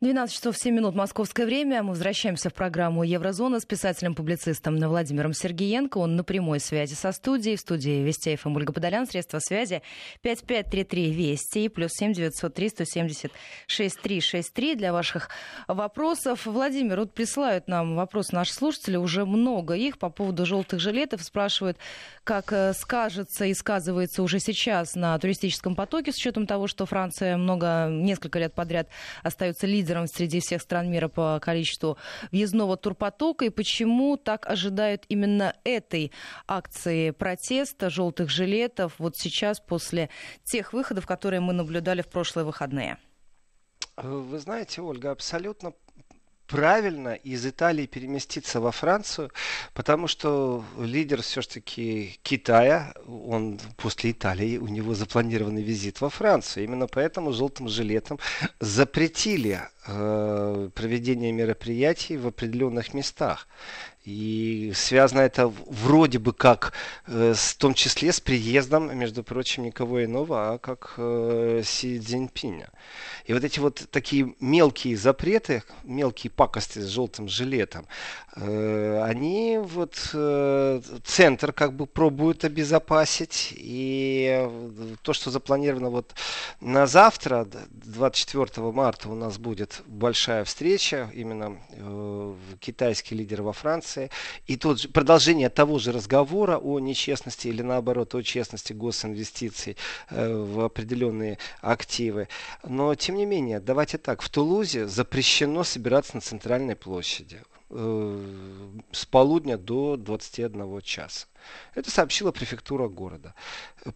12 часов 7 минут московское время. Мы возвращаемся в программу «Еврозона» с писателем-публицистом Владимиром Сергеенко. Он на прямой связи со студией. В студии Вести ФМ Ольга Подолян. Средства связи 5533 Вести плюс 7 903 170 6363 для ваших вопросов. Владимир, вот присылают нам вопросы наши слушатели. Уже много их по поводу желтых жилетов. Спрашивают, как э, скажется и сказывается уже сейчас на туристическом потоке с учетом того, что Франция много, несколько лет подряд остается лидером лидером среди всех стран мира по количеству въездного турпотока и почему так ожидают именно этой акции протеста желтых жилетов вот сейчас после тех выходов, которые мы наблюдали в прошлые выходные? Вы знаете, Ольга, абсолютно правильно из Италии переместиться во Францию, потому что лидер все-таки Китая, он после Италии, у него запланированный визит во Францию. Именно поэтому желтым жилетом запретили э, проведение мероприятий в определенных местах. И связано это вроде бы как, э, в том числе с приездом, между прочим, никого иного, а как э, Си Цзиньпиня. И вот эти вот такие мелкие запреты, мелкие пакости с желтым жилетом, э, они вот э, центр как бы пробуют обезопасить. И то, что запланировано вот на завтра, 24 марта у нас будет большая встреча, именно э, китайский лидер во Франции. И тут продолжение того же разговора о нечестности или наоборот о честности госинвестиций э, в определенные активы. Но тем не менее, давайте так, в Тулузе запрещено собираться на центральной площади э, с полудня до 21 часа. Это сообщила префектура города.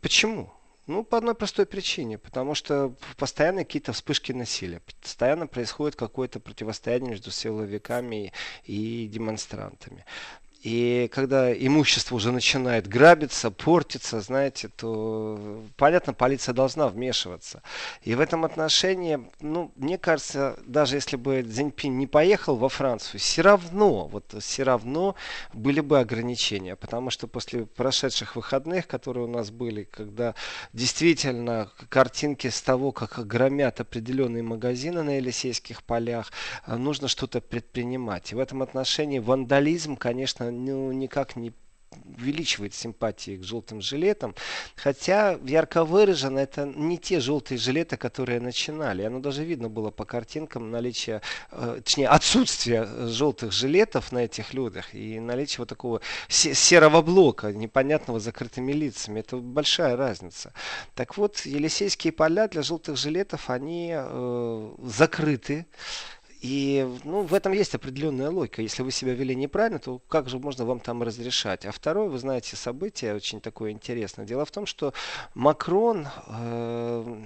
Почему? Ну, по одной простой причине. Потому что постоянно какие-то вспышки насилия. Постоянно происходит какое-то противостояние между силовиками и, и демонстрантами. И когда имущество уже начинает грабиться, портиться, знаете, то, понятно, полиция должна вмешиваться. И в этом отношении, ну, мне кажется, даже если бы Цзиньпин не поехал во Францию, все равно, вот все равно были бы ограничения. Потому что после прошедших выходных, которые у нас были, когда действительно картинки с того, как громят определенные магазины на Елисейских полях, нужно что-то предпринимать. И в этом отношении вандализм, конечно, ну, никак не увеличивает симпатии к желтым жилетам. Хотя ярко выражено это не те желтые жилеты, которые начинали. Оно даже видно было по картинкам наличие, э, точнее отсутствие желтых жилетов на этих людях и наличие вот такого серого блока, непонятного закрытыми лицами. Это большая разница. Так вот, Елисейские поля для желтых жилетов, они э, закрыты. И ну, в этом есть определенная логика. Если вы себя вели неправильно, то как же можно вам там разрешать? А второе, вы знаете, событие очень такое интересное. Дело в том, что Макрон э,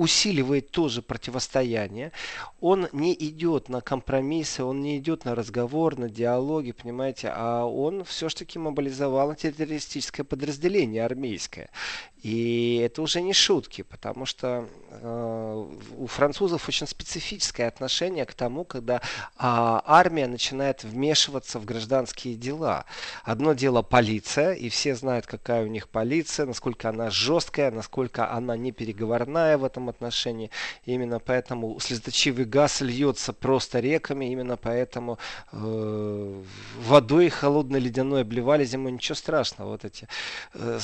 усиливает тоже противостояние. Он не идет на компромиссы, он не идет на разговор, на диалоги, понимаете, а он все-таки мобилизовал террористическое подразделение армейское. И это уже не шутки, потому что э, у французов очень специфическое отношение к тому, когда э, армия начинает вмешиваться в гражданские дела. Одно дело полиция, и все знают, какая у них полиция, насколько она жесткая, насколько она непереговорная в этом отношении. Именно поэтому слезоточивый газ льется просто реками, именно поэтому э, водой холодной ледяной обливали зимой, ничего страшного. Вот эти э,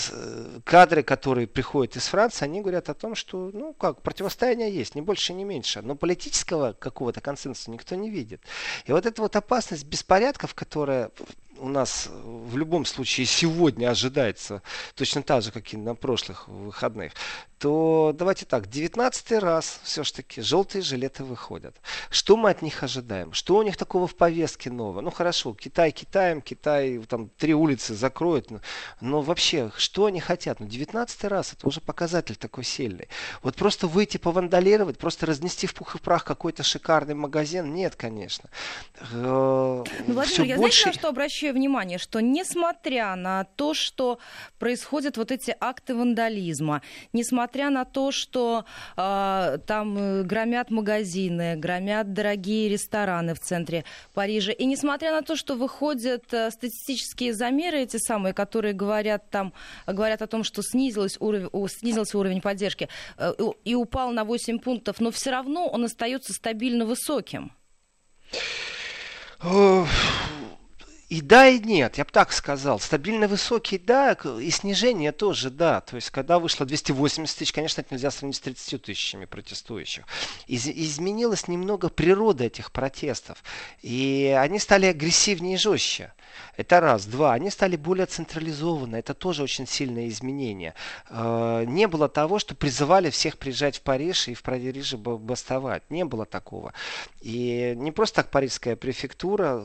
кадры, которые которые приходят из Франции, они говорят о том, что, ну как, противостояние есть, не больше, не меньше. Но политического какого-то консенсуса никто не видит. И вот эта вот опасность беспорядков, которая у нас в любом случае сегодня ожидается точно так же, как и на прошлых выходных, то давайте так, 19 раз все-таки желтые жилеты выходят. Что мы от них ожидаем? Что у них такого в повестке нового? Ну хорошо, Китай Китаем, Китай там три улицы закроет, но, но вообще, что они хотят? Ну 19 раз, это уже показатель такой сильный. Вот просто выйти повандалировать, просто разнести в пух и прах какой-то шикарный магазин? Нет, конечно. Э, ну, Владимир, я больше... знаете, на что обращаю обращаю внимание, что несмотря на то, что происходят вот эти акты вандализма, несмотря на то, что э, там громят магазины, громят дорогие рестораны в центре Парижа, и несмотря на то, что выходят э, статистические замеры, эти самые, которые говорят там, говорят о том, что снизилась уровень, снизился уровень поддержки э, и упал на 8 пунктов, но все равно он остается стабильно высоким. И да, и нет, я бы так сказал. Стабильно высокий, да, и снижение тоже, да. То есть, когда вышло 280 тысяч, конечно, это нельзя сравнить с 30 тысячами протестующих. Из- изменилась немного природа этих протестов. И они стали агрессивнее и жестче. Это раз. Два. Они стали более централизованы. Это тоже очень сильное изменение. Э, не было того, что призывали всех приезжать в Париж и в Париже бастовать. Не было такого. И не просто так парижская префектура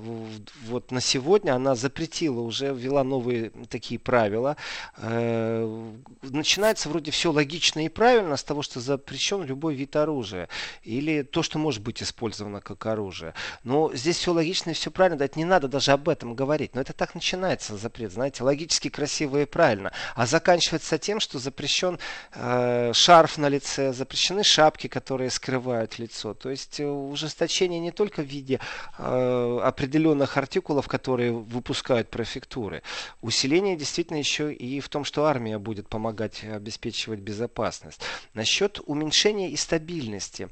вот на сегодня она запретила, уже ввела новые такие правила. Э, начинается вроде все логично и правильно с того, что запрещен любой вид оружия. Или то, что может быть использовано как оружие. Но здесь все логично и все правильно. Это не надо даже об этом говорить говорить. Но это так начинается запрет, знаете, логически красиво и правильно. А заканчивается тем, что запрещен э, шарф на лице, запрещены шапки, которые скрывают лицо. То есть э, ужесточение не только в виде э, определенных артикулов, которые выпускают префектуры. Усиление действительно еще и в том, что армия будет помогать обеспечивать безопасность. Насчет уменьшения и стабильности.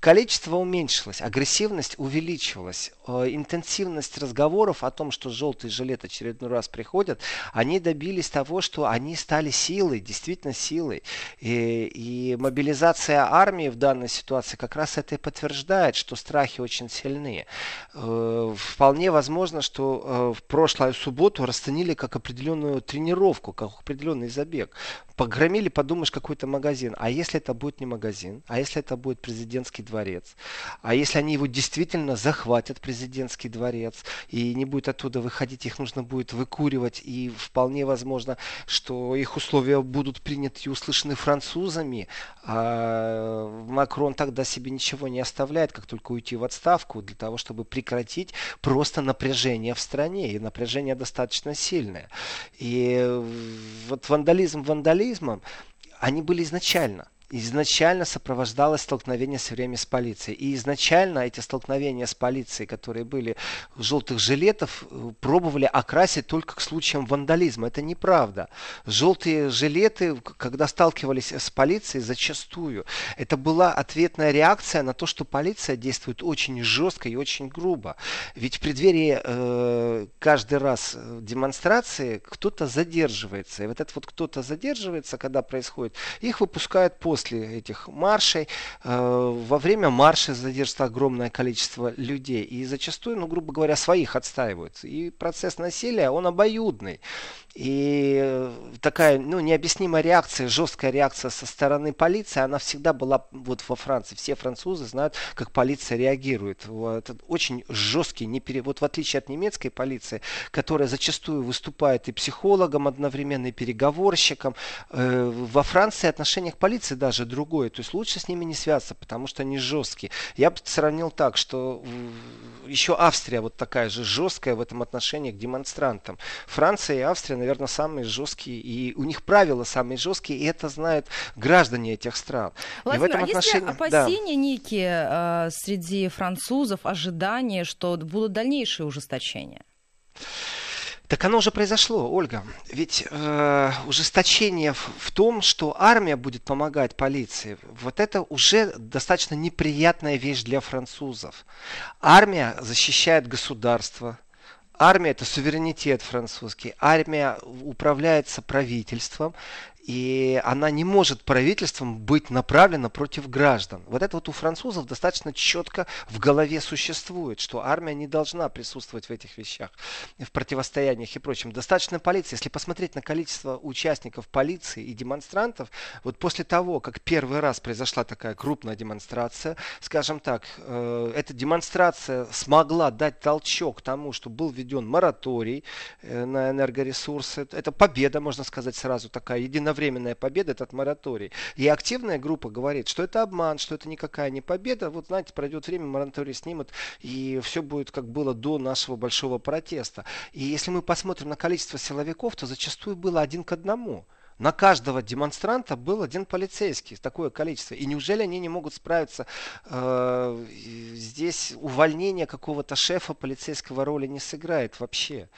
Количество уменьшилось, агрессивность увеличилась, э, интенсивность разговоров о том, что желтый жилет очередной раз приходят, они добились того, что они стали силой, действительно силой. И, и мобилизация армии в данной ситуации как раз это и подтверждает, что страхи очень сильны. Э, вполне возможно, что э, в прошлую субботу расценили как определенную тренировку, как определенный забег погромили, подумаешь, какой-то магазин. А если это будет не магазин? А если это будет президентский дворец? А если они его действительно захватят, президентский дворец, и не будет оттуда выходить, их нужно будет выкуривать, и вполне возможно, что их условия будут приняты и услышаны французами, а Макрон тогда себе ничего не оставляет, как только уйти в отставку, для того, чтобы прекратить просто напряжение в стране. И напряжение достаточно сильное. И вот вандализм, вандализм, терроризмом, они были изначально изначально сопровождалось столкновение все время с полицией. И изначально эти столкновения с полицией, которые были желтых жилетов, пробовали окрасить только к случаям вандализма. Это неправда. Желтые жилеты, когда сталкивались с полицией, зачастую это была ответная реакция на то, что полиция действует очень жестко и очень грубо. Ведь в преддверии э, каждый раз э, демонстрации кто-то задерживается. И вот этот вот кто-то задерживается, когда происходит, их выпускают после после этих маршей. Э, во время марша задержится огромное количество людей. И зачастую, ну, грубо говоря, своих отстаивают. И процесс насилия, он обоюдный. И э, такая, ну, необъяснимая реакция, жесткая реакция со стороны полиции, она всегда была вот во Франции. Все французы знают, как полиция реагирует. Это очень жесткий, не пере... вот в отличие от немецкой полиции, которая зачастую выступает и психологом одновременно, и переговорщиком, э, во Франции отношение к полиции даже другое. То есть лучше с ними не связаться, потому что они жесткие. Я бы сравнил так, что еще Австрия вот такая же жесткая в этом отношении к демонстрантам. Франция и Австрия наверное, самые жесткие, и у них правила самые жесткие, и это знают граждане этих стран. Владимир, и в этом а отношении... есть опасения да. некие э, среди французов, ожидания, что будут дальнейшие ужесточения? Так оно уже произошло, Ольга. Ведь э, ужесточение в, в том, что армия будет помогать полиции, вот это уже достаточно неприятная вещь для французов. Армия защищает государство, Армия это суверенитет французский. Армия управляется правительством, и она не может правительством быть направлена против граждан. Вот это вот у французов достаточно четко в голове существует, что армия не должна присутствовать в этих вещах, в противостояниях и прочем. Достаточно полиции. Если посмотреть на количество участников полиции и демонстрантов, вот после того, как первый раз произошла такая крупная демонстрация, скажем так, э, эта демонстрация смогла дать толчок тому, что был введен мораторий э, на энергоресурсы. Это победа, можно сказать, сразу такая единовременная временная победа, этот мораторий. И активная группа говорит, что это обман, что это никакая не победа. Вот, знаете, пройдет время, мораторий снимут, и все будет как было до нашего большого протеста. И если мы посмотрим на количество силовиков, то зачастую было один к одному на каждого демонстранта был один полицейский, такое количество. И неужели они не могут справиться? Э, здесь увольнение какого-то шефа полицейского роли не сыграет вообще.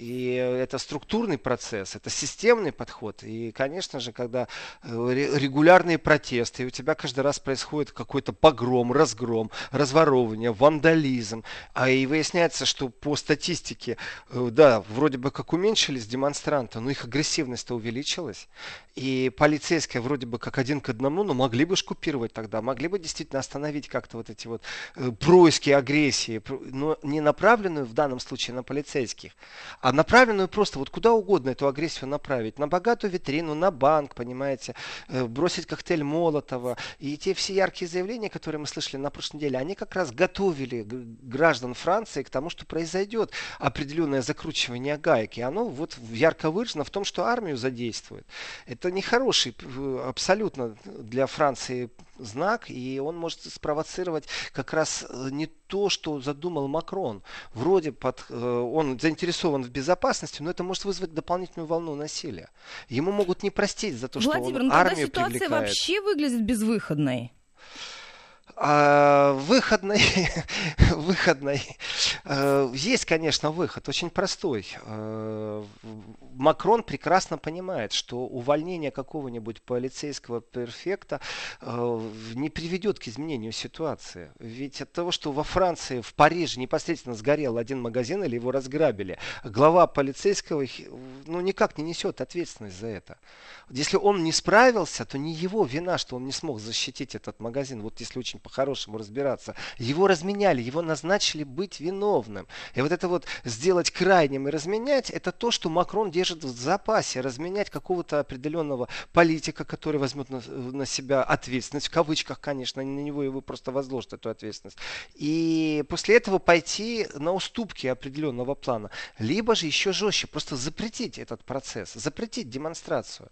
И это структурный процесс, это системный подход. И, конечно же, когда э, регулярные протесты, и у тебя каждый раз происходит какой-то погром, разгром, разворовывание, вандализм, а и выясняется, что по статистике, э, да, вроде бы как уменьшились демонстранты, но их агрессивность-то увеличилась. И полицейские вроде бы как один к одному, но могли бы шкупировать тогда, могли бы действительно остановить как-то вот эти вот э, происки агрессии, но не направленную в данном случае на полицейских, а направленную просто вот куда угодно эту агрессию направить. На богатую витрину, на банк, понимаете, э, бросить коктейль Молотова. И те все яркие заявления, которые мы слышали на прошлой неделе, они как раз готовили граждан Франции к тому, что произойдет определенное закручивание гаек. И оно вот ярко выражено в том, что армию задействует. Это нехороший абсолютно для Франции знак, и он может спровоцировать как раз э, не то, что задумал Макрон. Вроде под, э, он заинтересован в безопасности, но это может вызвать дополнительную волну насилия. Ему могут не простить за то, Владимир, что он ну армию ситуация привлекает. вообще выглядит безвыходной. А, выходный, выходный. Э, есть, конечно, выход, очень простой. Макрон прекрасно понимает, что увольнение какого-нибудь полицейского перфекта э, не приведет к изменению ситуации. Ведь от того, что во Франции, в Париже непосредственно сгорел один магазин или его разграбили, глава полицейского ну, никак не несет ответственность за это. Если он не справился, то не его вина, что он не смог защитить этот магазин. Вот если очень по-хорошему разбираться. Его разменяли, его назначили быть виновным. И вот это вот сделать крайним и разменять, это то, что Макрон держит в запасе. Разменять какого-то определенного политика, который возьмет на, на себя ответственность, в кавычках, конечно, на него его просто возложат эту ответственность. И после этого пойти на уступки определенного плана. Либо же еще жестче, просто запретить этот процесс, запретить демонстрацию.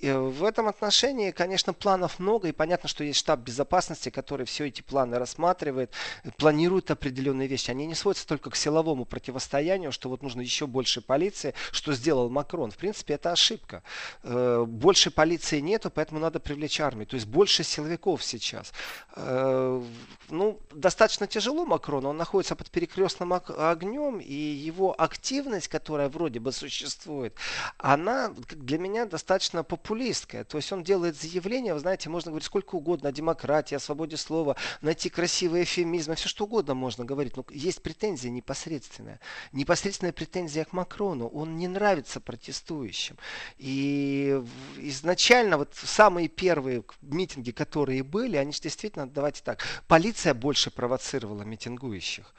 И в этом отношении, конечно, планов много, и понятно, что есть штаб безопасности, который все эти планы рассматривает, планирует определенные вещи. Они не сводятся только к силовому противостоянию, что вот нужно еще больше полиции, что сделал Макрон. В принципе, это ошибка. Э, больше полиции нету, поэтому надо привлечь армию. То есть больше силовиков сейчас. Э, ну, достаточно тяжело Макрону, он находится под перекрестным огнем, и его активность, которая вроде бы существует, она для меня достаточно популистская. То есть он делает заявления, вы знаете, можно говорить сколько угодно о демократии, о свободе слова, найти красивые эфемизмы, все что угодно можно говорить. Но есть претензия непосредственная. Непосредственная претензия к Макрону. Он не нравится протестующим. И изначально вот самые первые митинги, которые были, они же действительно, давайте так, полиция больше провоцировала митингующих.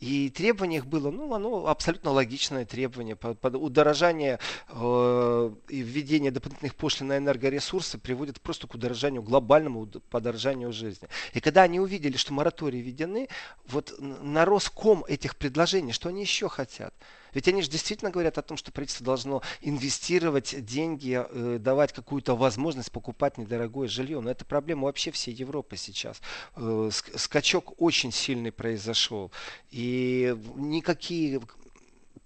И требование их было, ну, оно абсолютно логичное требование. Под, под удорожание э, и введение дополнительных пошлин на энергоресурсы приводит просто к удорожанию, глобальному подорожанию жизни. И когда они увидели, что моратории введены, вот нарос ком этих предложений, что они еще хотят. Ведь они же действительно говорят о том, что правительство должно инвестировать деньги, э, давать какую-то возможность покупать недорогое жилье. Но это проблема вообще всей Европы сейчас. Э, скачок очень сильный произошел. И никакие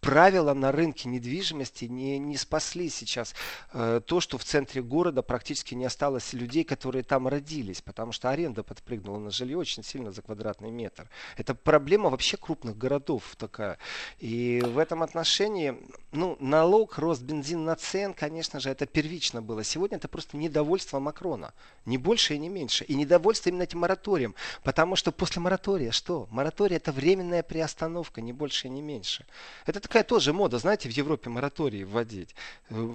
правила на рынке недвижимости не, не спасли сейчас э, то, что в центре города практически не осталось людей, которые там родились, потому что аренда подпрыгнула на жилье очень сильно за квадратный метр. Это проблема вообще крупных городов такая. И в этом отношении, ну, налог, рост бензин на цен, конечно же, это первично было. Сегодня это просто недовольство Макрона. Не больше и не меньше. И недовольство именно этим мораторием. Потому что после моратория что? Мораторий это временная приостановка, не больше и не меньше. Это такая тоже мода, знаете, в Европе моратории вводить.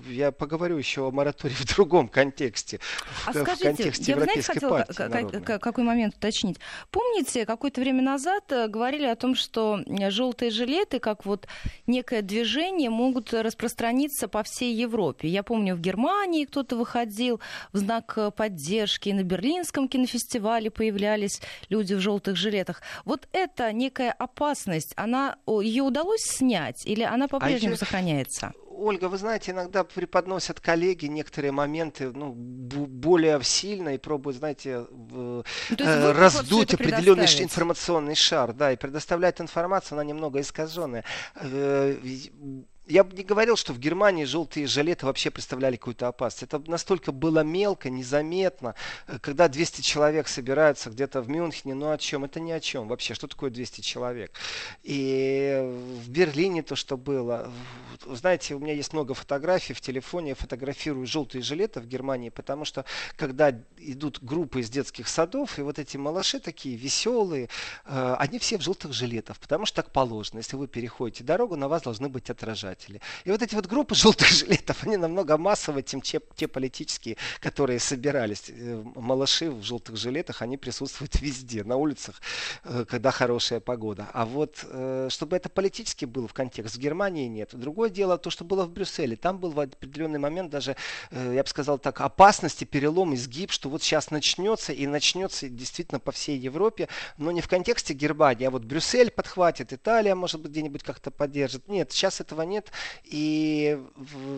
Я поговорю еще о моратории в другом контексте. А в, скажите, в контексте я, знаете, хотела партии какой момент уточнить. Помните, какое-то время назад э, говорили о том, что э, желтые жилеты, как вот некое движение, могут распространиться по всей Европе. Я помню, в Германии кто-то выходил в знак э, поддержки, на Берлинском кинофестивале появлялись люди в желтых жилетах. Вот это некая опасность, она ее удалось снять? Или она по-прежнему а сохраняется? Ольга, вы знаете, иногда преподносят коллеги некоторые моменты ну, более сильно и пробуют, знаете, ну, э, раздуть определенный информационный шар, да, и предоставлять информацию, она немного искаженная. Я бы не говорил, что в Германии желтые жилеты вообще представляли какую-то опасность. Это настолько было мелко, незаметно. Э, когда 200 человек собираются где-то в Мюнхене, ну о чем? Это ни о чем вообще. Что такое 200 человек? И в Берлине то, что было. Знаете, у меня есть много фотографий в телефоне. Я фотографирую желтые жилеты в Германии, потому что когда идут группы из детских садов, и вот эти малыши такие веселые, э, они все в желтых жилетах, потому что так положено. Если вы переходите дорогу, на вас должны быть отражать избиратели. И вот эти вот группы желтых жилетов, они намного массовые, чем те, те политические, которые собирались. Э, малыши в желтых жилетах, они присутствуют везде, на улицах, э, когда хорошая погода. А вот э, чтобы это политически было в контекст, в Германии нет. Другое дело то, что было в Брюсселе. Там был в определенный момент даже, я бы сказал так, опасности, перелом, изгиб, что вот сейчас начнется и начнется действительно по всей Европе, но не в контексте Германии, а вот Брюссель подхватит, Италия, может быть, где-нибудь как-то поддержит. Нет, сейчас этого нет и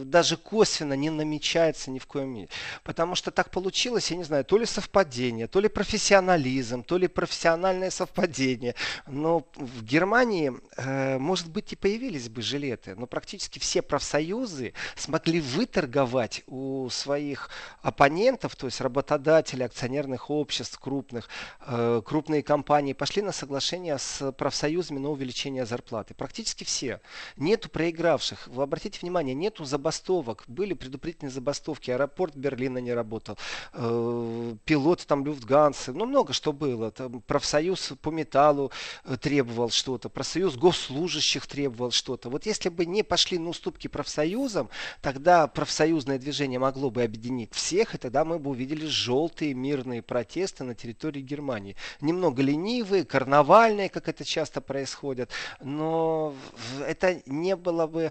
даже косвенно не намечается ни в коем мере. Потому что так получилось, я не знаю, то ли совпадение, то ли профессионализм, то ли профессиональное совпадение. Но в Германии, э, может быть, и появились бы жилеты, но практически все профсоюзы смогли выторговать у своих оппонентов, то есть работодателей, акционерных обществ крупных, э, крупные компании, пошли на соглашение с профсоюзами на увеличение зарплаты. Практически все. Нету проигравших пострадавших. Вы обратите внимание, нету забастовок. Были предупредительные забастовки. Аэропорт Берлина не работал. Э, пилот там Люфтгансы. Ну, много что было. Там профсоюз по металлу э, требовал что-то. Профсоюз госслужащих требовал что-то. Вот если бы не пошли на уступки профсоюзам, тогда профсоюзное движение могло бы объединить всех, и тогда мы бы увидели желтые мирные протесты на территории Германии. Немного ленивые, карнавальные, как это часто происходит, но это не было бы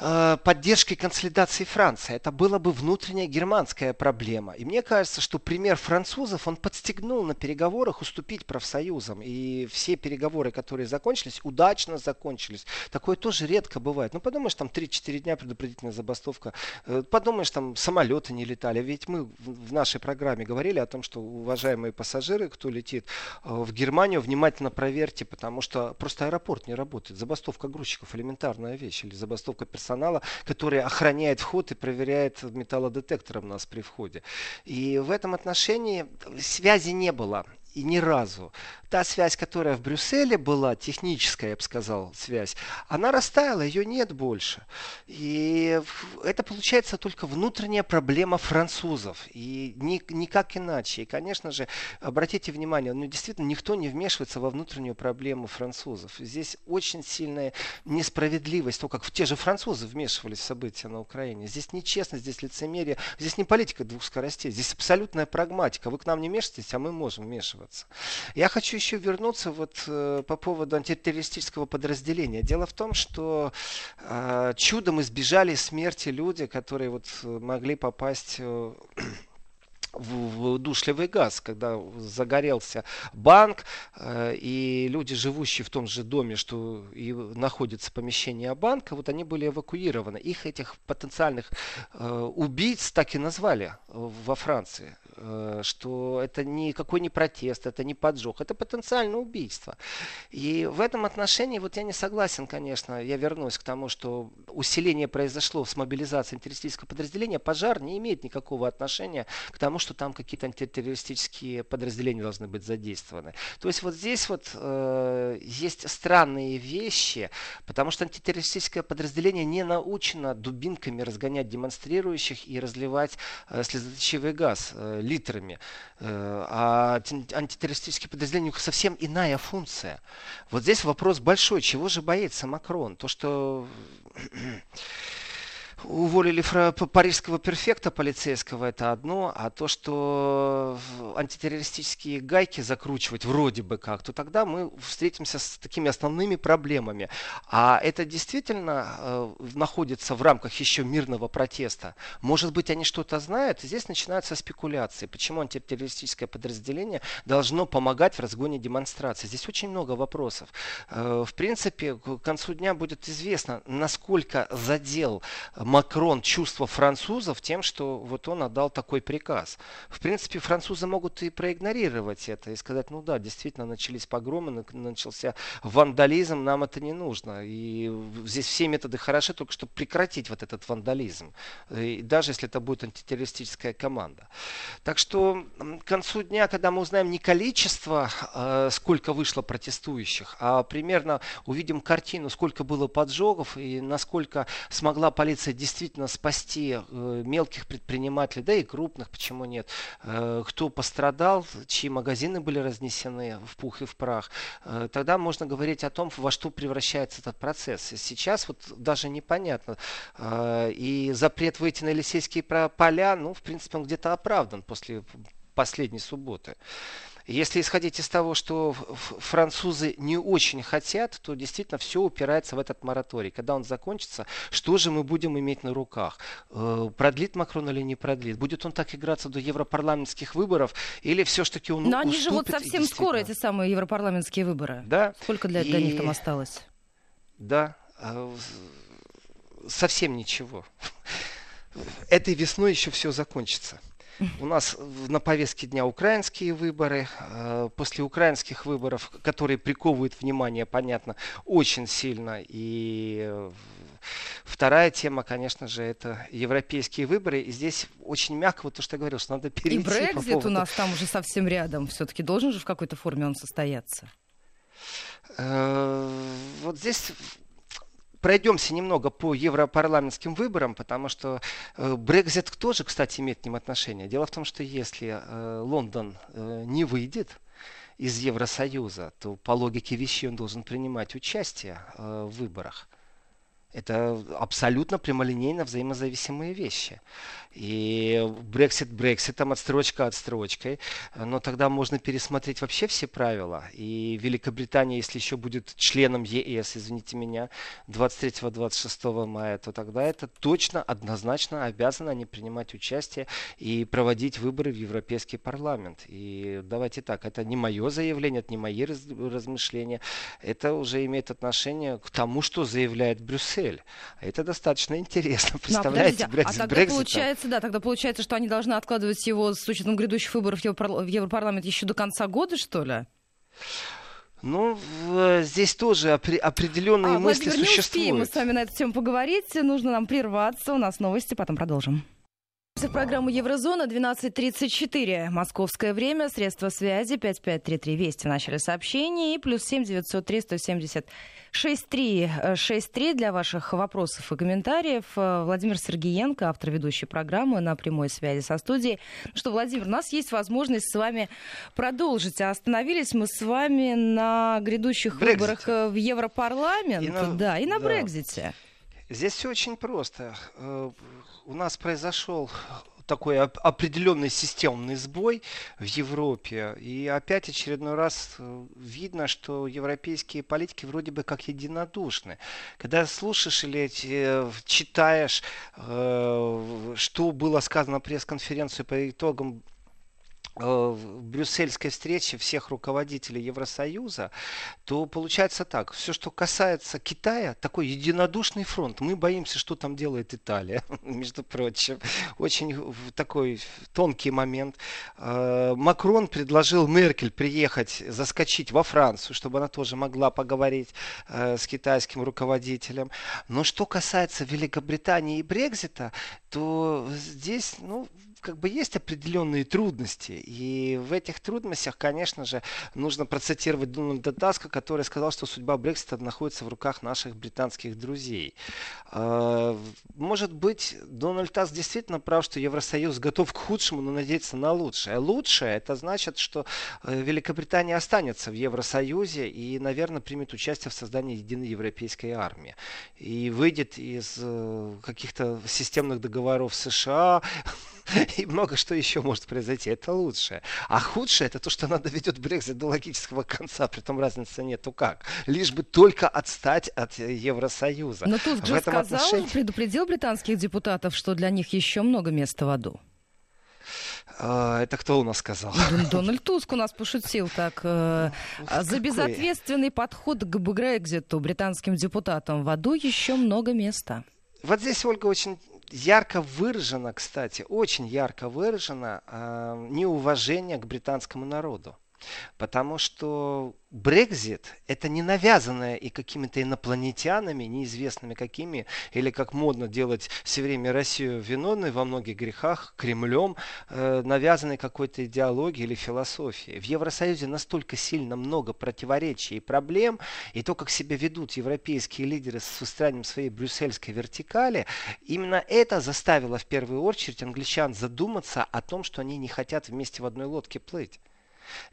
Э, поддержкой консолидации Франции. Это была бы внутренняя германская проблема. И мне кажется, что пример французов, он подстегнул на переговорах уступить профсоюзам. И все переговоры, которые закончились, удачно закончились. Такое тоже редко бывает. Ну, подумаешь, там 3-4 дня предупредительная забастовка. Э, подумаешь, там самолеты не летали. Ведь мы в нашей программе говорили о том, что уважаемые пассажиры, кто летит э, в Германию, внимательно проверьте, потому что просто аэропорт не работает. Забастовка грузчиков элементарная вещь. Или забастовка персонала персонала, который охраняет вход и проверяет металлодетектором нас при входе. И в этом отношении связи не было и ни разу та связь, которая в Брюсселе была, техническая, я бы сказал, связь, она растаяла, ее нет больше. И это получается только внутренняя проблема французов. И ни, никак иначе. И, конечно же, обратите внимание, ну, действительно, никто не вмешивается во внутреннюю проблему французов. Здесь очень сильная несправедливость, то, как те же французы вмешивались в события на Украине. Здесь нечестно, здесь лицемерие, здесь не политика двух скоростей, здесь абсолютная прагматика. Вы к нам не вмешиваетесь, а мы можем вмешиваться. Я хочу еще вернуться вот э, по поводу антитеррористического подразделения. Дело в том, что э, чудом избежали смерти люди, которые вот э, могли попасть в удушливый газ, когда загорелся банк, и люди, живущие в том же доме, что и находится помещение банка, вот они были эвакуированы. Их, этих потенциальных убийц, так и назвали во Франции что это никакой не протест, это не поджог, это потенциальное убийство. И в этом отношении вот я не согласен, конечно, я вернусь к тому, что усиление произошло с мобилизацией террористического подразделения, пожар не имеет никакого отношения к тому, что там какие-то антитеррористические подразделения должны быть задействованы. То есть вот здесь вот э, есть странные вещи, потому что антитеррористическое подразделение не научено дубинками разгонять демонстрирующих и разливать э, слезоточивый газ э, литрами. Э, а антитеррористические подразделения у них совсем иная функция. Вот здесь вопрос большой, чего же боится Макрон? То, что уволили парижского перфекта полицейского, это одно, а то, что антитеррористические гайки закручивать вроде бы как, то тогда мы встретимся с такими основными проблемами. А это действительно э, находится в рамках еще мирного протеста. Может быть, они что-то знают, и здесь начинаются спекуляции. Почему антитеррористическое подразделение должно помогать в разгоне демонстраций? Здесь очень много вопросов. Э, в принципе, к концу дня будет известно, насколько задел Макрон чувство французов тем, что вот он отдал такой приказ. В принципе, французы могут и проигнорировать это и сказать, ну да, действительно начались погромы, начался вандализм, нам это не нужно. И здесь все методы хороши, только чтобы прекратить вот этот вандализм. И даже если это будет антитеррористическая команда. Так что к концу дня, когда мы узнаем не количество, э, сколько вышло протестующих, а примерно увидим картину, сколько было поджогов и насколько смогла полиция действительно спасти э, мелких предпринимателей, да и крупных, почему нет, э, кто пострадал, чьи магазины были разнесены в пух и в прах, э, тогда можно говорить о том, во что превращается этот процесс. Сейчас вот даже непонятно. И запрет выйти на Елисейские поля, ну, в принципе, он где-то оправдан после последней субботы. Если исходить из того, что французы не очень хотят, то действительно все упирается в этот мораторий. Когда он закончится, что же мы будем иметь на руках? Э, продлит Макрон или не продлит? Будет он так играться до европарламентских выборов? Или все-таки он Но они же вот совсем скоро, эти самые европарламентские выборы. Да. Сколько для, и... для них там осталось? Да. А совсем ничего. Этой весной еще все закончится. У нас на повестке дня украинские выборы. Э, после украинских выборов, которые приковывают внимание, понятно, очень сильно. И э, вторая тема, конечно же, это европейские выборы. И здесь очень мягко, вот то, что я говорил, что надо перейти И Брекзит по поводу... у нас там уже совсем рядом. Все-таки должен же в какой-то форме он состояться. Э, вот здесь пройдемся немного по европарламентским выборам, потому что э, Брекзит тоже, кстати, имеет к ним отношение. Дело в том, что если э, Лондон э, не выйдет из Евросоюза, то по логике вещей он должен принимать участие в выборах. Это абсолютно прямолинейно взаимозависимые вещи. И Брексит Брекситом, отстрочка отстрочкой. Но тогда можно пересмотреть вообще все правила. И Великобритания, если еще будет членом ЕС, извините меня, 23-26 мая, то тогда это точно, однозначно обязаны они принимать участие и проводить выборы в Европейский парламент. И давайте так, это не мое заявление, это не мои размышления. Это уже имеет отношение к тому, что заявляет Брюссель цель. Это достаточно интересно. Ну, а Представляете, а, а тогда Брексита. получается, да, тогда получается, что они должны откладывать его с учетом грядущих выборов в Европарламент еще до конца года, что ли? Ну, здесь тоже определенные а, мысли Владимир, существуют. Не успеем мы с вами на эту тему поговорить. Нужно нам прерваться. У нас новости, потом продолжим. В программу Еврозона 12.34. Московское время. Средства связи 5533 Вести в начале сообщения. И плюс 7 903 170 6363 для ваших вопросов и комментариев. Владимир Сергеенко, автор ведущей программы на прямой связи со студией. Ну что, Владимир, у нас есть возможность с вами продолжить. А остановились мы с вами на грядущих Брекзите. выборах в Европарламент. И на... Да, и на да. Брекзите. Здесь все очень просто. Э, у нас произошел такой определенный системный сбой в Европе. И опять очередной раз э, видно, что европейские политики вроде бы как единодушны. Когда слушаешь или э, читаешь, что было сказано пресс-конференции по итогам Э, в брюссельской встрече всех руководителей Евросоюза, то получается так. Все, что касается Китая, такой единодушный фронт. Мы боимся, что там делает Италия, между прочим. Очень такой тонкий момент. Э, Макрон предложил Меркель приехать, заскочить во Францию, чтобы она тоже могла поговорить э, с китайским руководителем. Но что касается Великобритании и Брекзита, то здесь, ну, как бы есть определенные трудности. И в этих трудностях, конечно же, нужно процитировать Дональда Таска, который сказал, что судьба Брексита находится в руках наших британских друзей. А, может быть, Дональд Таск действительно прав, что Евросоюз готов к худшему, но надеется на лучшее. Лучшее это значит, что э, Великобритания останется в Евросоюзе и, наверное, примет участие в создании единой европейской армии. И выйдет из э, каких-то системных договоров США, и много что еще может произойти. Это лучшее. А худшее это то, что она доведет Брекзит до логического конца, при том разницы нету как. Лишь бы только отстать от Евросоюза. Но Туск же сказал, отношении... предупредил британских депутатов, что для них еще много места в аду. А, это кто у нас сказал? Дональд Туск у нас пошутил так. Э, за безответственный подход к Брекзиту британским депутатам в аду еще много места. Вот здесь, Ольга, очень ярко выражено, кстати, очень ярко выражено э, неуважение к британскому народу. Потому что Брекзит – это не навязанное и какими-то инопланетянами, неизвестными какими, или как модно делать все время Россию виновной во многих грехах, Кремлем, э, навязанной какой-то идеологией или философией. В Евросоюзе настолько сильно много противоречий и проблем, и то, как себя ведут европейские лидеры с выстраиванием своей брюссельской вертикали, именно это заставило в первую очередь англичан задуматься о том, что они не хотят вместе в одной лодке плыть.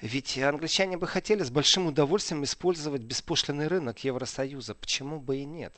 Ведь англичане бы хотели с большим удовольствием использовать беспошлинный рынок Евросоюза. Почему бы и нет?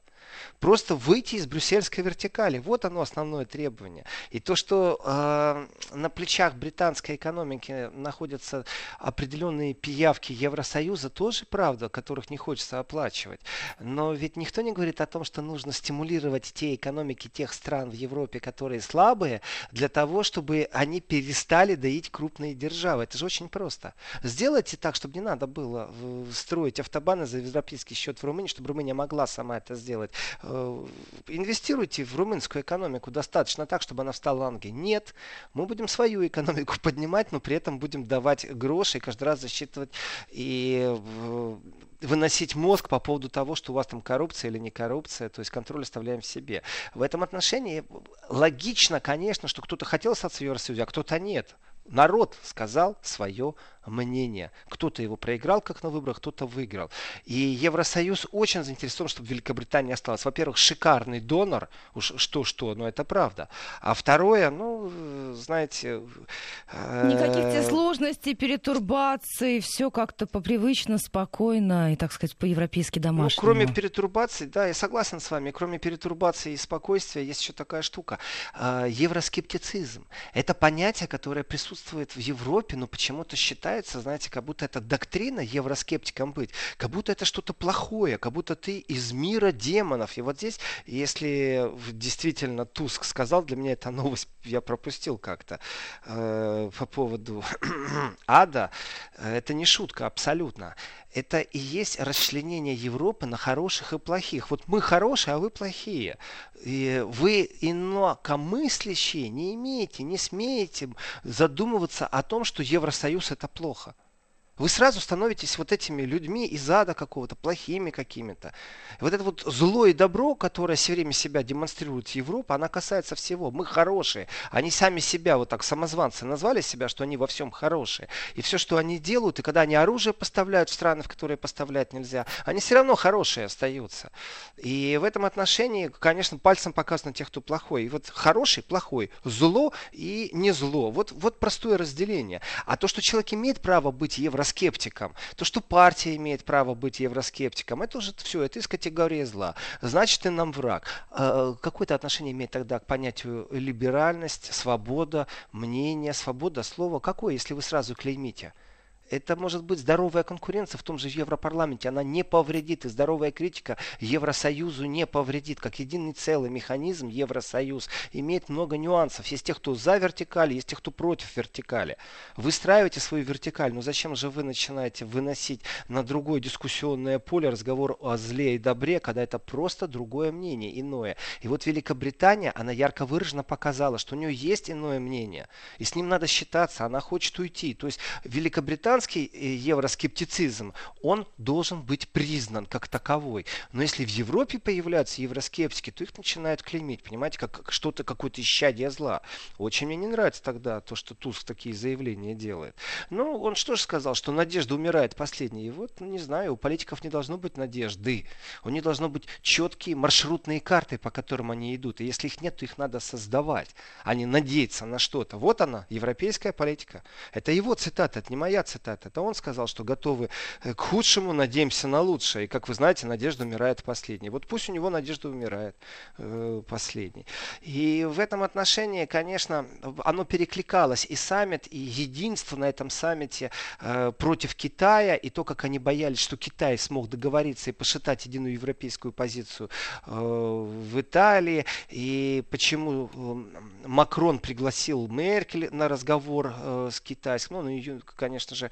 Просто выйти из брюссельской вертикали. Вот оно основное требование. И то, что э, на плечах британской экономики находятся определенные пиявки Евросоюза, тоже правда, которых не хочется оплачивать. Но ведь никто не говорит о том, что нужно стимулировать те экономики тех стран в Европе, которые слабые, для того, чтобы они перестали доить крупные державы. Это же очень просто. Сделайте так, чтобы не надо было строить автобаны за европейский счет в Румынии, чтобы Румыния могла сама это сделать. Э, инвестируйте в румынскую экономику достаточно так, чтобы она встала на ноги. Нет, мы будем свою экономику поднимать, но при этом будем давать гроши и каждый раз засчитывать и э, выносить мозг по поводу того, что у вас там коррупция или не коррупция, то есть контроль оставляем в себе. В этом отношении логично, конечно, что кто-то хотел остаться в Евросоюзе, а кто-то нет. Народ сказал свое мнение. Кто-то его проиграл, как на выборах, кто-то выиграл. И Евросоюз очень заинтересован, чтобы Великобритания осталась. Во-первых, шикарный донор, уж что-что, но это правда. А второе, ну, знаете... Э, Никаких тебе сложностей, перетурбаций, все как-то попривычно, спокойно и, так сказать, по-европейски домашнему. Ну, кроме перетурбаций, да, я согласен с вами, кроме перетурбаций и спокойствия есть еще такая штука. Э, евроскептицизм. Это понятие, которое присутствует в Европе, но почему-то считается считается, знаете, как будто это доктрина евроскептиком быть, как будто это что-то плохое, как будто ты из мира демонов. И вот здесь, если действительно Туск сказал, для меня эта новость я пропустил как-то э, по поводу ада, э, это не шутка абсолютно. Это и есть расчленение Европы на хороших и плохих. Вот мы хорошие, а вы плохие. И вы инакомыслящие не имеете, не смеете задумываться о том, что Евросоюз это плохо. Вы сразу становитесь вот этими людьми из ада какого-то, плохими какими-то. Вот это вот зло и добро, которое все время себя демонстрирует Европа, она касается всего. Мы хорошие. Они сами себя, вот так самозванцы назвали себя, что они во всем хорошие. И все, что они делают, и когда они оружие поставляют в страны, в которые поставлять нельзя, они все равно хорошие остаются. И в этом отношении, конечно, пальцем показано тех, кто плохой. И вот хороший, плохой, зло и не зло. Вот, вот простое разделение. А то, что человек имеет право быть евро евроскептиком. То, что партия имеет право быть евроскептиком, это уже все, это из категории зла. Значит, ты нам враг. А, какое-то отношение имеет тогда к понятию либеральность, свобода, мнение, свобода слова? Какое, если вы сразу клеймите? Это может быть здоровая конкуренция в том же Европарламенте. Она не повредит, и здоровая критика Евросоюзу не повредит. Как единый целый механизм Евросоюз имеет много нюансов. Есть те, кто за вертикаль, есть те, кто против вертикали. Выстраивайте свою вертикаль, но зачем же вы начинаете выносить на другое дискуссионное поле разговор о зле и добре, когда это просто другое мнение, иное. И вот Великобритания, она ярко выраженно показала, что у нее есть иное мнение, и с ним надо считаться, она хочет уйти. То есть Великобритания британский э, евроскептицизм, он должен быть признан как таковой. Но если в Европе появляются евроскептики, то их начинают клеймить, понимаете, как что-то, какое-то исчадие зла. Очень мне не нравится тогда то, что Туск такие заявления делает. Ну, он что же сказал, что надежда умирает последней. И вот, ну, не знаю, у политиков не должно быть надежды. У них должно быть четкие маршрутные карты, по которым они идут. И если их нет, то их надо создавать, а не надеяться на что-то. Вот она, европейская политика. Это его цитата, это не моя цитата. Это он сказал, что готовы э, к худшему, надеемся на лучшее. И, как вы знаете, надежда умирает последней. Вот пусть у него надежда умирает э, последней. И в этом отношении, конечно, оно перекликалось. И саммит, и единство на этом саммите э, против Китая, и то, как они боялись, что Китай смог договориться и пошатать единую европейскую позицию э, в Италии, и почему э, Макрон пригласил Меркель на разговор э, с китайским, ну, ну ее, конечно же,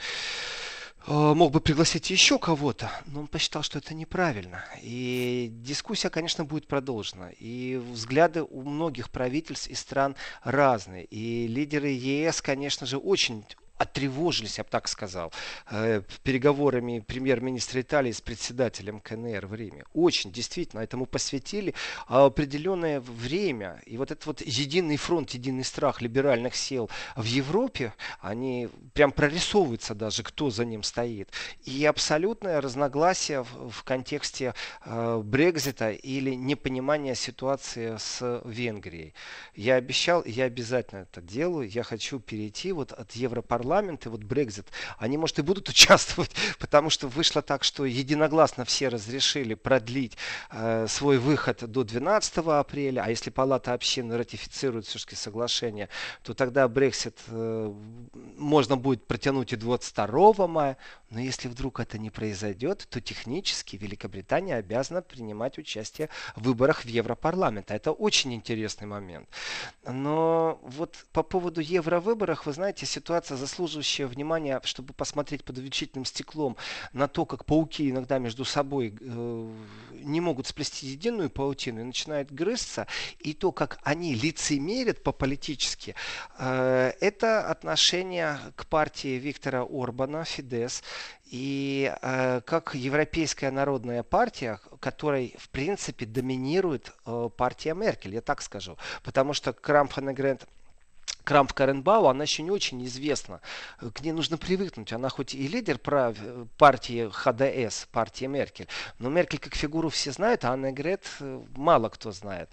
мог бы пригласить еще кого-то, но он посчитал, что это неправильно. И дискуссия, конечно, будет продолжена. И взгляды у многих правительств и стран разные. И лидеры ЕС, конечно же, очень оттревожились, я бы так сказал, э, переговорами премьер-министра Италии с председателем КНР в Риме. Очень, действительно, этому посвятили определенное время. И вот этот вот единый фронт, единый страх либеральных сил в Европе, они прям прорисовываются даже, кто за ним стоит. И абсолютное разногласие в, контексте э, Брекзита или непонимания ситуации с Венгрией. Я обещал, я обязательно это делаю. Я хочу перейти вот от Европарламента парламент и вот Брекзит, они, может, и будут участвовать, потому что вышло так, что единогласно все разрешили продлить э, свой выход до 12 апреля, а если Палата общин ратифицирует все-таки соглашение, то тогда Брексит э, можно будет протянуть и 22 мая, но если вдруг это не произойдет, то технически Великобритания обязана принимать участие в выборах в Европарламент. А это очень интересный момент. Но вот по поводу евровыборов, вы знаете, ситуация заслуживающее внимания, чтобы посмотреть под увеличительным стеклом на то, как пауки иногда между собой э, не могут сплести единую паутину и начинают грызться, и то, как они лицемерят по-политически, э, это отношение к партии Виктора Орбана, Фидес, и э, как Европейская народная партия, которой, в принципе, доминирует э, партия Меркель, я так скажу. Потому что Крамфанегрент Крамп Каренбау, она еще не очень известна. К ней нужно привыкнуть. Она хоть и лидер прав... партии ХДС, партии Меркель, но Меркель как фигуру все знают, а Анна Грет э, мало кто знает.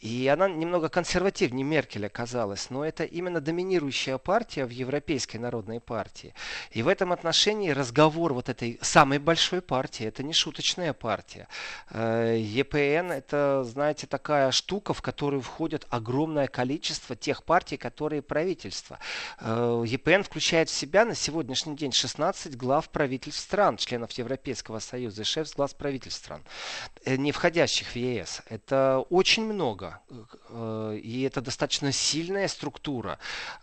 И она немного консервативнее Меркель оказалась, но это именно доминирующая партия в Европейской народной партии. И в этом отношении разговор вот этой самой большой партии, это не шуточная партия. Э, ЕПН это, знаете, такая штука, в которую входит огромное количество тех партий, которые которые правительства. Э, ЕПН включает в себя на сегодняшний день 16 глав правительств стран, членов Европейского Союза, и 6 глав правительств стран, э, не входящих в ЕС. Это очень много. Э, и это достаточно сильная структура.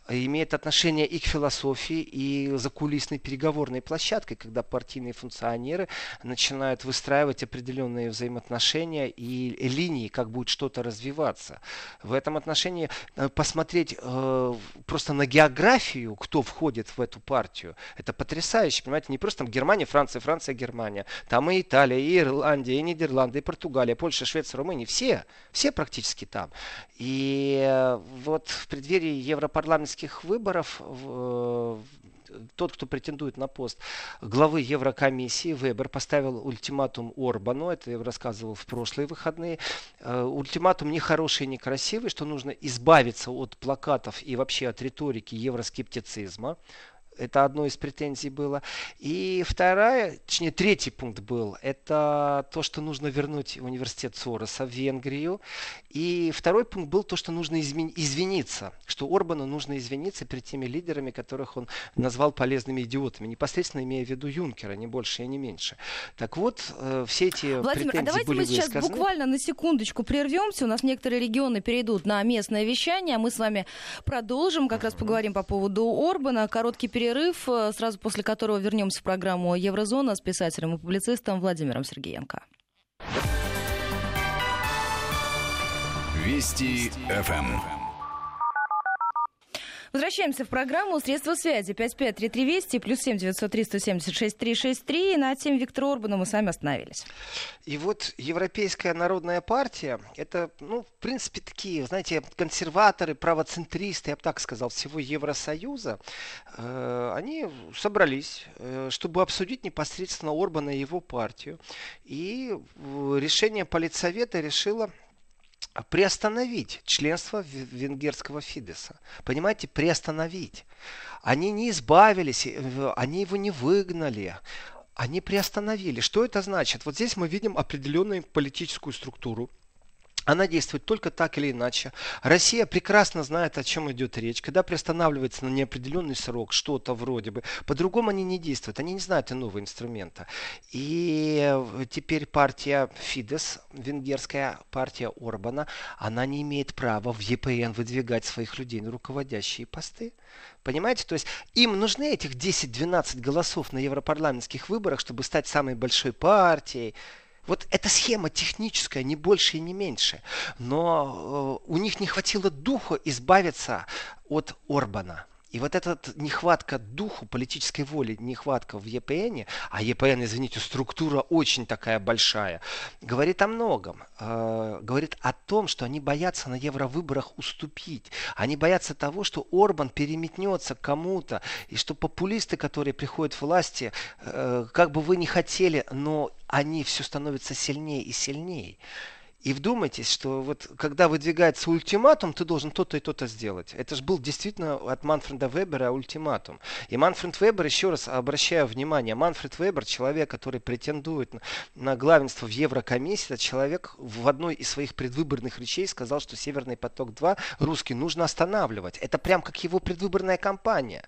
Имеет отношение и к философии, и закулисной переговорной площадкой, когда партийные функционеры начинают выстраивать определенные взаимоотношения и линии, как будет что-то развиваться. В этом отношении посмотреть просто на географию, кто входит в эту партию. Это потрясающе, понимаете, не просто там Германия, Франция, Франция, Германия. Там и Италия, и Ирландия, и Нидерланды, и Португалия, Польша, Швеция, Румыния. Все, все практически там. И э, вот в преддверии европарламентских выборов в, тот, кто претендует на пост главы Еврокомиссии, Вебер, поставил ультиматум Орбану, это я рассказывал в прошлые выходные. Э, ультиматум не хороший, не красивый, что нужно избавиться от плакатов и вообще от риторики евроскептицизма. Это одно из претензий было. И вторая, точнее третий пункт был, это то, что нужно вернуть университет Сороса в Венгрию. И второй пункт был то, что нужно извиниться, что Орбану нужно извиниться перед теми лидерами, которых он назвал полезными идиотами, непосредственно имея в виду Юнкера, не больше и не меньше. Так вот, э, все эти Владимир, претензии а давайте были мы сейчас высказаны. буквально на секундочку прервемся. У нас некоторые регионы перейдут на местное вещание. Мы с вами продолжим, как раз поговорим по поводу Орбана. Короткий перерыв, э, сразу после которого вернемся в программу Еврозона с писателем и публицистом Владимиром Сергеенко. Вести ФМ. Возвращаемся в программу «Средства связи» 553320 плюс 7 903 176 363. На теме Виктора Орбана мы сами остановились. И вот Европейская народная партия, это, ну, в принципе, такие, знаете, консерваторы, правоцентристы, я бы так сказал, всего Евросоюза, э, они собрались, э, чтобы обсудить непосредственно Орбана и его партию. И решение Политсовета решило приостановить членство венгерского Фидеса. Понимаете, приостановить. Они не избавились, э, они его не выгнали, они приостановили. Что это значит? Вот здесь мы видим определенную политическую структуру, она действует только так или иначе. Россия прекрасно знает, о чем идет речь. Когда приостанавливается на неопределенный срок что-то вроде бы, по-другому они не действуют. Они не знают иного инструмента. И теперь партия Фидес, венгерская партия Орбана, она не имеет права в ЕПН выдвигать своих людей на руководящие посты. Понимаете? То есть им нужны этих 10-12 голосов на европарламентских выборах, чтобы стать самой большой партией. Вот эта схема техническая, не больше и не меньше. Но э, у них не хватило духа избавиться от Орбана. И вот эта нехватка духу, политической воли, нехватка в ЕПН, а ЕПН, извините, структура очень такая большая, говорит о многом. Э, говорит о том, что они боятся на евровыборах уступить. Они боятся того, что Орбан переметнется кому-то, и что популисты, которые приходят в власти, э, как бы вы ни хотели, но они все становятся сильнее и сильнее. И вдумайтесь, что вот когда выдвигается ультиматум, ты должен то-то и то-то сделать. Это же был действительно от Манфреда Вебера ультиматум. И Манфред Вебер, еще раз обращаю внимание, Манфред Вебер, человек, который претендует на, на главенство в Еврокомиссии, это человек в одной из своих предвыборных речей сказал, что Северный поток-2 русский нужно останавливать. Это прям как его предвыборная кампания.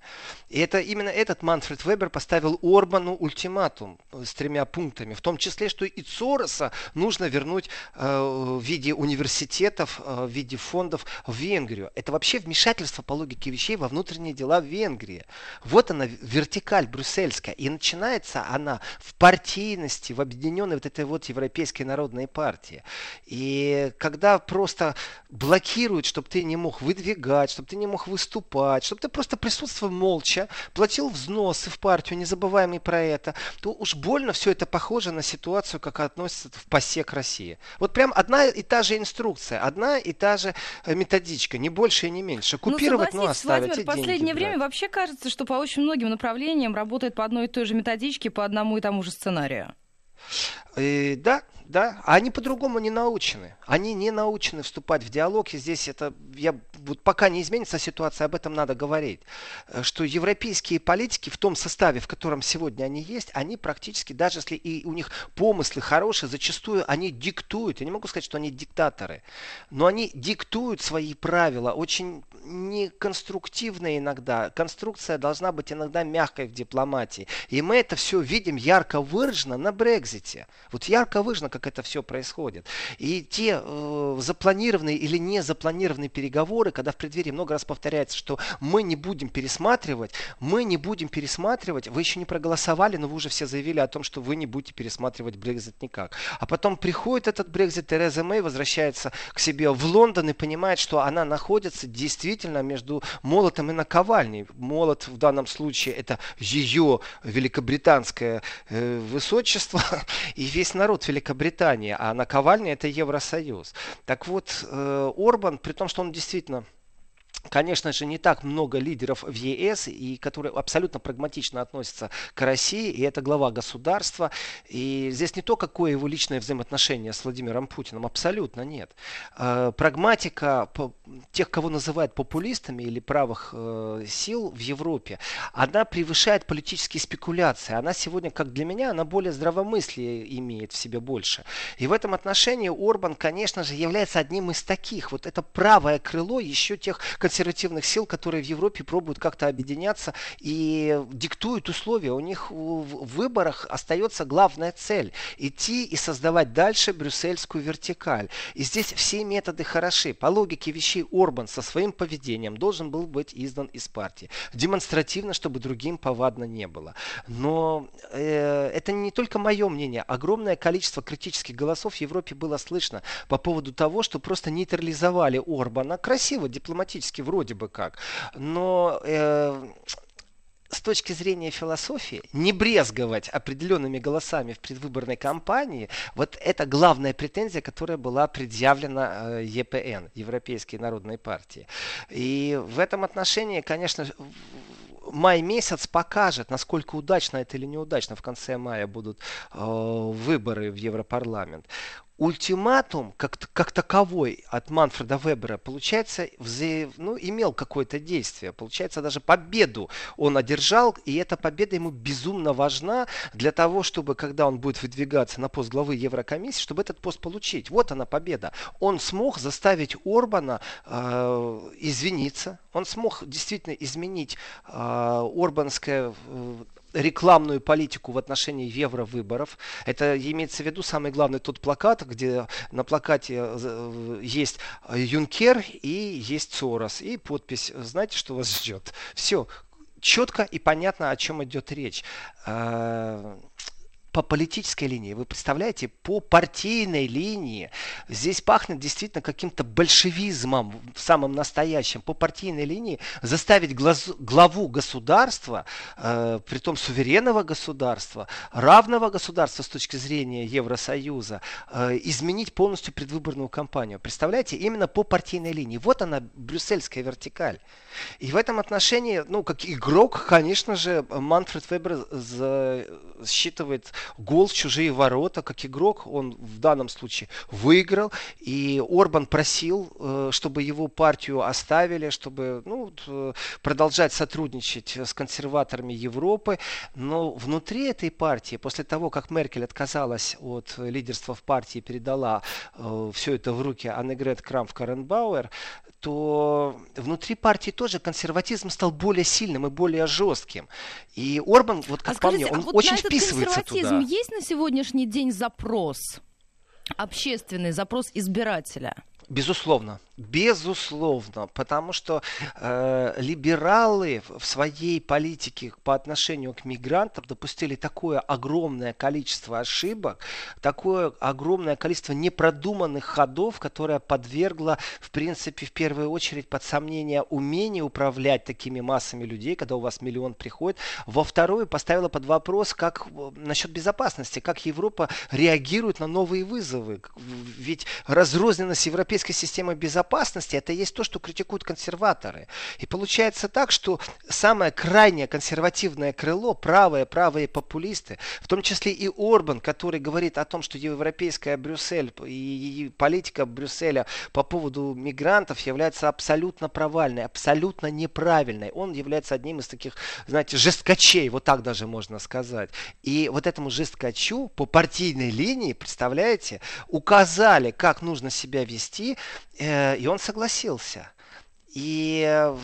И это именно этот Манфред Вебер поставил Орбану ультиматум с тремя пунктами, в том числе, что и Цороса нужно вернуть э, в виде университетов, э, в виде фондов в Венгрию. Это вообще вмешательство по логике вещей во внутренние дела в Венгрии. Вот она, вертикаль брюссельская. И начинается она в партийности, в объединенной вот этой вот Европейской народной партии. И когда просто блокируют, чтобы ты не мог выдвигать, чтобы ты не мог выступать, чтобы ты просто присутствовал молча, платил взносы в партию, не забываем и про это, то уж больно все это похоже на ситуацию, как относится в ПАСЕК России. Вот прям одна и та же инструкция, одна и та же э, методичка, не больше и не меньше. Ну, Купировать, ну, ну оставить. Владимир, в последнее время вообще кажется, что по очень многим направлениям работает по одной и той же методичке, по одному и тому же сценарию. И, э, да, да, а они по-другому не научены. Они не научены вступать в диалог, и здесь это, я, вот пока не изменится ситуация, об этом надо говорить, э, что европейские политики в том составе, в котором сегодня они есть, они практически, даже если и у них помыслы хорошие, зачастую они диктуют, я не могу сказать, что они диктаторы, но они диктуют свои правила, очень неконструктивные иногда. Конструкция должна быть иногда мягкой в дипломатии. И мы это все видим ярко выражено на Брекзите. Вот ярко выражено, как это все происходит. И те э, запланированные или не запланированные переговоры, когда в преддверии много раз повторяется, что мы не будем пересматривать, мы не будем пересматривать, вы еще не проголосовали, но вы уже все заявили о том, что вы не будете пересматривать Брекзит никак. А потом приходит этот Брекзит, Тереза Мэй возвращается к себе в Лондон и понимает, что она находится действительно между молотом и наковальней. Молот в данном случае это ее великобританское э, высочество и весь народ Великобритании Британия, а наковальня это Евросоюз. Так вот, э, Орбан, при том, что он действительно конечно же, не так много лидеров в ЕС, и которые абсолютно прагматично относятся к России, и это глава государства. И здесь не то, какое его личное взаимоотношение с Владимиром Путиным, абсолютно нет. Э, прагматика тех, кого называют популистами или правых э, сил в Европе, она превышает политические спекуляции. Она сегодня, как для меня, она более здравомыслие имеет в себе больше. И в этом отношении Орбан, конечно же, является одним из таких. Вот это правое крыло еще тех консервативных сил, которые в Европе пробуют как-то объединяться и диктуют условия. У них в выборах остается главная цель – идти и создавать дальше брюссельскую вертикаль. И здесь все методы хороши. По логике вещей Орбан со своим поведением должен был быть издан из партии. Демонстративно, чтобы другим повадно не было. Но э, это не только мое мнение. Огромное количество критических голосов в Европе было слышно по поводу того, что просто нейтрализовали Орбана красиво, дипломатически вроде бы как. Но э, с точки зрения философии, не брезговать определенными голосами в предвыборной кампании, вот это главная претензия, которая была предъявлена э, ЕПН, Европейской народной партии. И в этом отношении, конечно, май месяц покажет, насколько удачно это или неудачно. В конце мая будут э, выборы в Европарламент ультиматум как, как таковой от Манфреда Вебера, получается, вза... ну, имел какое-то действие. Получается, даже победу он одержал, и эта победа ему безумно важна для того, чтобы, когда он будет выдвигаться на пост главы Еврокомиссии, чтобы этот пост получить. Вот она победа. Он смог заставить Орбана э, извиниться, он смог действительно изменить э, орбанское э, рекламную политику в отношении евровыборов. Это имеется в виду самый главный тот плакат, где на плакате э, есть Юнкер и есть Сорос. И подпись, знаете, что вас ждет? Все, четко и понятно, о чем идет речь. По политической линии, вы представляете, по партийной линии. Здесь пахнет действительно каким-то большевизмом в самом настоящем. По партийной линии заставить глаз, главу государства, э, при том суверенного государства, равного государства с точки зрения Евросоюза, э, изменить полностью предвыборную кампанию. Представляете, именно по партийной линии. Вот она, брюссельская вертикаль. И в этом отношении, ну, как игрок, конечно же, Манфред Вебер считывает гол в чужие ворота. Как игрок он в данном случае выиграл. И Орбан просил, э, чтобы его партию оставили, чтобы ну, э, продолжать сотрудничать с консерваторами Европы. Но внутри этой партии, после того, как Меркель отказалась от лидерства в партии и передала э, все это в руки Аннегрет Крамф-Каренбауэр, то внутри партии тоже консерватизм стал более сильным и более жестким. И Орбан, вот как а скажите, по мне, он а вот очень на этот вписывается консерватизм туда. есть на сегодняшний день запрос? Общественный запрос избирателя? Безусловно. Безусловно, потому что э, либералы в своей политике по отношению к мигрантам допустили такое огромное количество ошибок, такое огромное количество непродуманных ходов, которое подвергло, в принципе, в первую очередь под сомнение умение управлять такими массами людей, когда у вас миллион приходит. Во вторую поставило под вопрос, как насчет безопасности, как Европа реагирует на новые вызовы. Ведь разрозненность европейской системы безопасности это есть то, что критикуют консерваторы. И получается так, что самое крайнее консервативное крыло, правые, правые популисты, в том числе и Орбан, который говорит о том, что европейская Брюссель и политика Брюсселя по поводу мигрантов является абсолютно провальной, абсолютно неправильной. Он является одним из таких, знаете, жесткачей, вот так даже можно сказать. И вот этому жесткачу по партийной линии, представляете, указали, как нужно себя вести, э, и он согласился. И э,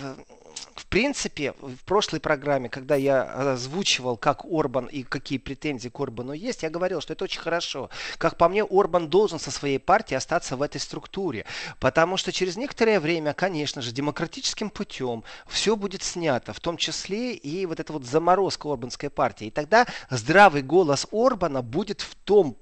в принципе, в прошлой программе, когда я озвучивал, как Орбан и какие претензии к Орбану есть, я говорил, что это очень хорошо. Как по мне, Орбан должен со своей партией остаться в этой структуре. Потому что через некоторое время, конечно же, демократическим путем все будет снято, в том числе и вот эта вот заморозка Орбанской партии. И тогда здравый голос Орбана будет в том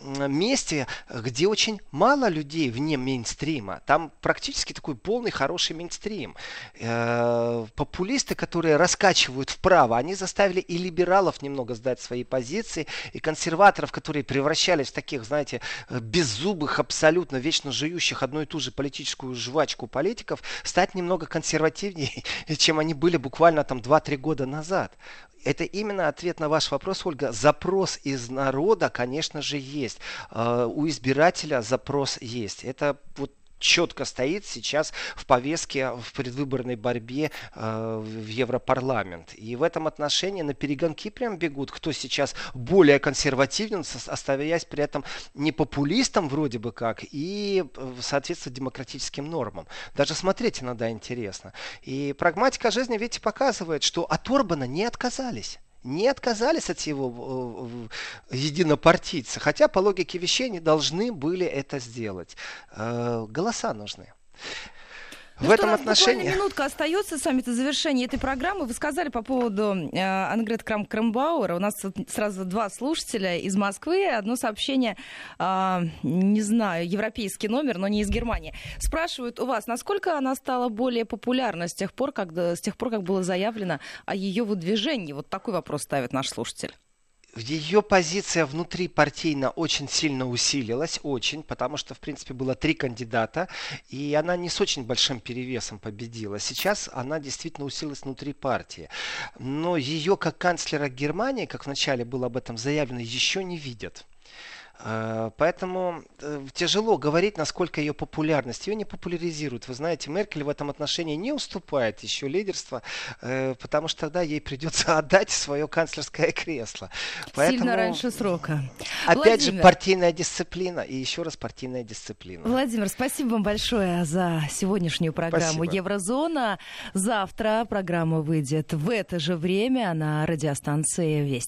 месте, где очень мало людей вне мейнстрима. Там практически такой полный хороший мейнстрим. Э, популисты, которые раскачивают вправо, они заставили и либералов немного сдать свои позиции, и консерваторов, которые превращались в таких, знаете, беззубых, абсолютно вечно жующих одну и ту же политическую жвачку политиков, стать немного консервативнее, чем они были буквально там 2-3 года назад это именно ответ на ваш вопрос, Ольга. Запрос из народа, конечно же, есть. А, у избирателя запрос есть. Это вот четко стоит сейчас в повестке в предвыборной борьбе э, в Европарламент. И в этом отношении на перегонки прям бегут, кто сейчас более консервативен, оставаясь при этом не популистом вроде бы как и э, соответствует демократическим нормам. Даже смотреть иногда интересно. И прагматика жизни, видите, показывает, что от Орбана не отказались не отказались от его э, единопартийца, хотя по логике вещей не должны были это сделать. Э, голоса нужны. Ну в этом отношении... минутка остается саммита завершения этой программы. Вы сказали по поводу э, Ангрет Крам Крамбауэра. У нас сразу два слушателя из Москвы. Одно сообщение, э, не знаю, европейский номер, но не из Германии. Спрашивают у вас, насколько она стала более популярна с тех пор, как, с тех пор, как было заявлено о ее выдвижении? Вот такой вопрос ставит наш слушатель ее позиция внутри партийно очень сильно усилилась, очень, потому что, в принципе, было три кандидата, и она не с очень большим перевесом победила. Сейчас она действительно усилилась внутри партии. Но ее как канцлера Германии, как вначале было об этом заявлено, еще не видят. Э, поэтому э, тяжело говорить, насколько ее популярность. Ее не популяризируют. Вы знаете, Меркель в этом отношении не уступает еще лидерство, э, потому что тогда ей придется отдать свое канцлерское кресло. Поэтому, Сильно раньше срока. Опять Владимир. же, партийная дисциплина и еще раз партийная дисциплина. Владимир, спасибо вам большое за сегодняшнюю программу спасибо. Еврозона. Завтра программа выйдет в это же время на радиостанции Вести.